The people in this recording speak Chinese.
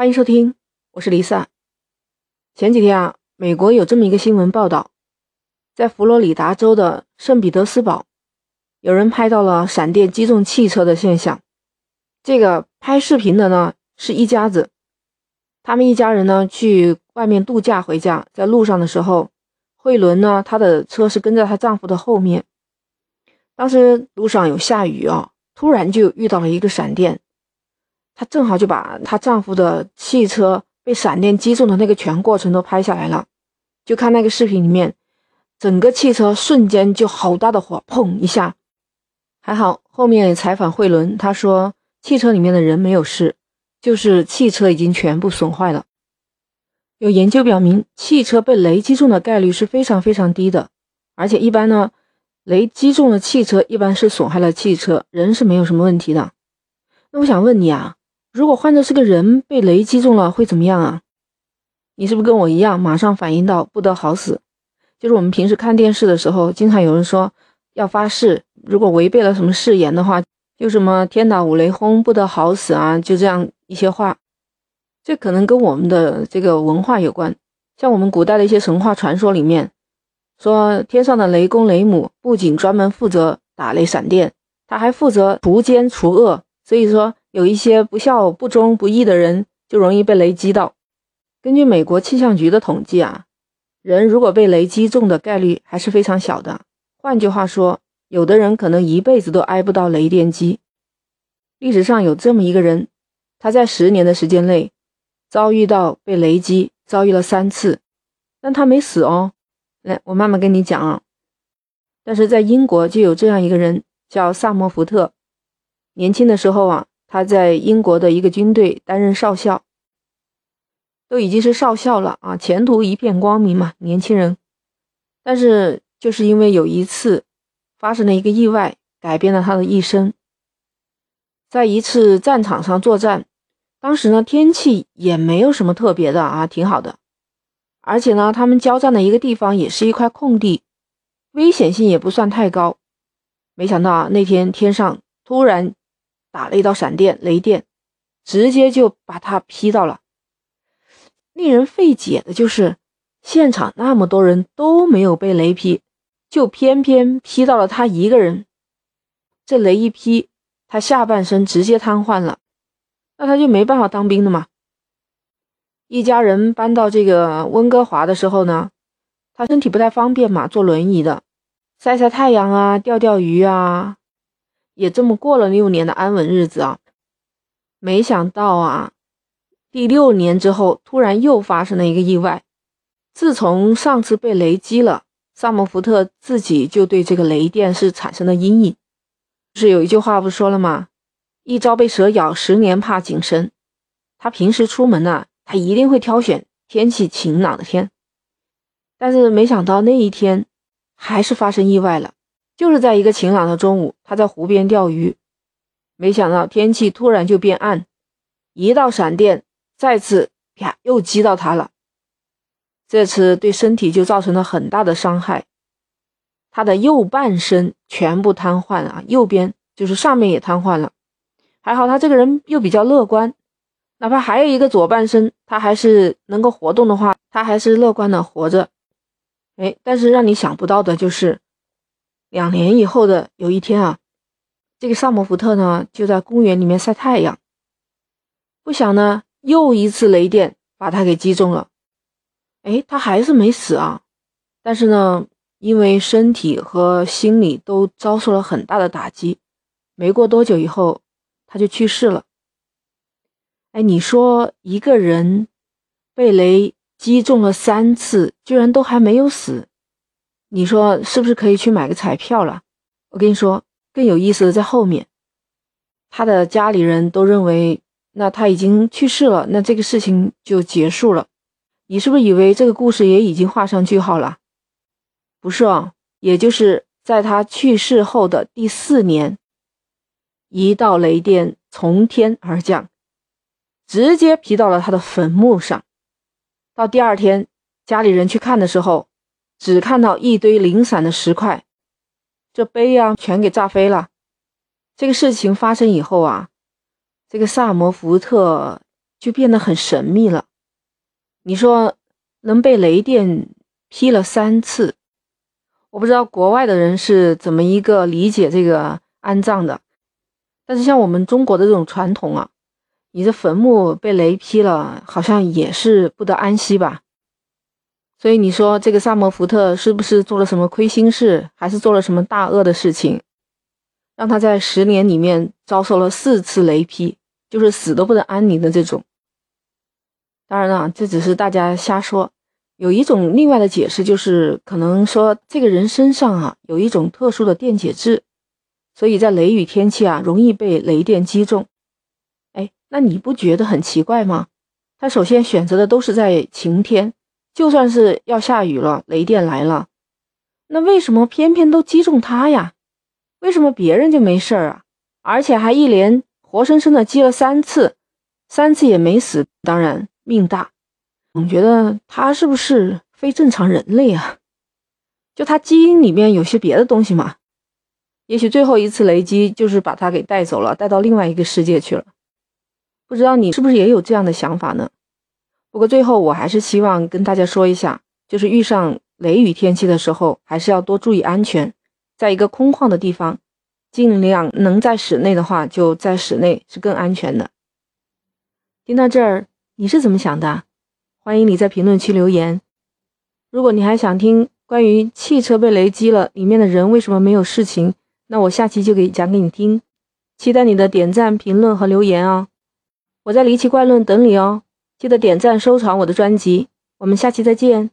欢迎收听，我是丽萨。前几天啊，美国有这么一个新闻报道，在佛罗里达州的圣彼得斯堡，有人拍到了闪电击中汽车的现象。这个拍视频的呢是一家子，他们一家人呢去外面度假回家，在路上的时候，慧伦呢她的车是跟在她丈夫的后面。当时路上有下雨啊，突然就遇到了一个闪电，她正好就把她丈夫的汽车被闪电击中的那个全过程都拍下来了。就看那个视频里面，整个汽车瞬间就好大的火，砰一下，还好后面采访慧伦，她说。汽车里面的人没有事，就是汽车已经全部损坏了。有研究表明，汽车被雷击中的概率是非常非常低的，而且一般呢，雷击中了汽车一般是损害了汽车，人是没有什么问题的。那我想问你啊，如果换着是个人被雷击中了会怎么样啊？你是不是跟我一样，马上反应到不得好死？就是我们平时看电视的时候，经常有人说要发誓，如果违背了什么誓言的话。就什么天打五雷轰，不得好死啊！就这样一些话，这可能跟我们的这个文化有关。像我们古代的一些神话传说里面，说天上的雷公雷母不仅专门负责打雷闪电，他还负责除奸除恶。所以说，有一些不孝、不忠、不义的人，就容易被雷击到。根据美国气象局的统计啊，人如果被雷击中的概率还是非常小的。换句话说，有的人可能一辈子都挨不到雷电击。历史上有这么一个人，他在十年的时间内遭遇到被雷击，遭遇了三次，但他没死哦。来，我慢慢跟你讲啊。但是在英国就有这样一个人，叫萨默福特。年轻的时候啊，他在英国的一个军队担任少校，都已经是少校了啊，前途一片光明嘛，年轻人。但是就是因为有一次。发生了一个意外，改变了他的一生。在一次战场上作战，当时呢天气也没有什么特别的啊，挺好的。而且呢，他们交战的一个地方也是一块空地，危险性也不算太高。没想到啊，那天天上突然打了一道闪电，雷电直接就把他劈到了。令人费解的就是，现场那么多人都没有被雷劈。就偏偏劈到了他一个人，这雷一劈，他下半身直接瘫痪了，那他就没办法当兵了嘛。一家人搬到这个温哥华的时候呢，他身体不太方便嘛，坐轮椅的，晒晒太阳啊，钓钓鱼啊，也这么过了六年的安稳日子啊。没想到啊，第六年之后，突然又发生了一个意外。自从上次被雷击了。萨姆福特自己就对这个雷电是产生了阴影，就是有一句话不说了吗？一朝被蛇咬，十年怕井绳。他平时出门呢，他一定会挑选天气晴朗的天，但是没想到那一天还是发生意外了。就是在一个晴朗的中午，他在湖边钓鱼，没想到天气突然就变暗，一道闪电再次啪又击到他了。这次对身体就造成了很大的伤害，他的右半身全部瘫痪啊，右边就是上面也瘫痪了。还好他这个人又比较乐观，哪怕还有一个左半身，他还是能够活动的话，他还是乐观的活着。哎，但是让你想不到的就是，两年以后的有一天啊，这个萨姆福特呢就在公园里面晒太阳，不想呢又一次雷电把他给击中了。哎，他还是没死啊，但是呢，因为身体和心理都遭受了很大的打击，没过多久以后，他就去世了。哎，你说一个人被雷击中了三次，居然都还没有死，你说是不是可以去买个彩票了？我跟你说，更有意思的在后面，他的家里人都认为，那他已经去世了，那这个事情就结束了。你是不是以为这个故事也已经画上句号了？不是啊，也就是在他去世后的第四年，一道雷电从天而降，直接劈到了他的坟墓上。到第二天，家里人去看的时候，只看到一堆零散的石块，这碑啊全给炸飞了。这个事情发生以后啊，这个萨摩福特就变得很神秘了。你说能被雷电劈了三次，我不知道国外的人是怎么一个理解这个安葬的，但是像我们中国的这种传统啊，你这坟墓被雷劈了，好像也是不得安息吧。所以你说这个萨摩福特是不是做了什么亏心事，还是做了什么大恶的事情，让他在十年里面遭受了四次雷劈，就是死都不能安宁的这种？当然了，这只是大家瞎说。有一种另外的解释，就是可能说这个人身上啊有一种特殊的电解质，所以在雷雨天气啊容易被雷电击中。哎，那你不觉得很奇怪吗？他首先选择的都是在晴天。就算是要下雨了，雷电来了，那为什么偏偏都击中他呀？为什么别人就没事儿啊？而且还一连活生生的击了三次，三次也没死，当然命大。总觉得他是不是非正常人类啊？就他基因里面有些别的东西嘛？也许最后一次雷击就是把他给带走了，带到另外一个世界去了。不知道你是不是也有这样的想法呢？不过最后，我还是希望跟大家说一下，就是遇上雷雨天气的时候，还是要多注意安全，在一个空旷的地方，尽量能在室内的话，就在室内是更安全的。听到这儿，你是怎么想的？欢迎你在评论区留言。如果你还想听关于汽车被雷击了，里面的人为什么没有事情，那我下期就给讲给你听。期待你的点赞、评论和留言哦！我在离奇怪论等你哦。记得点赞、收藏我的专辑，我们下期再见。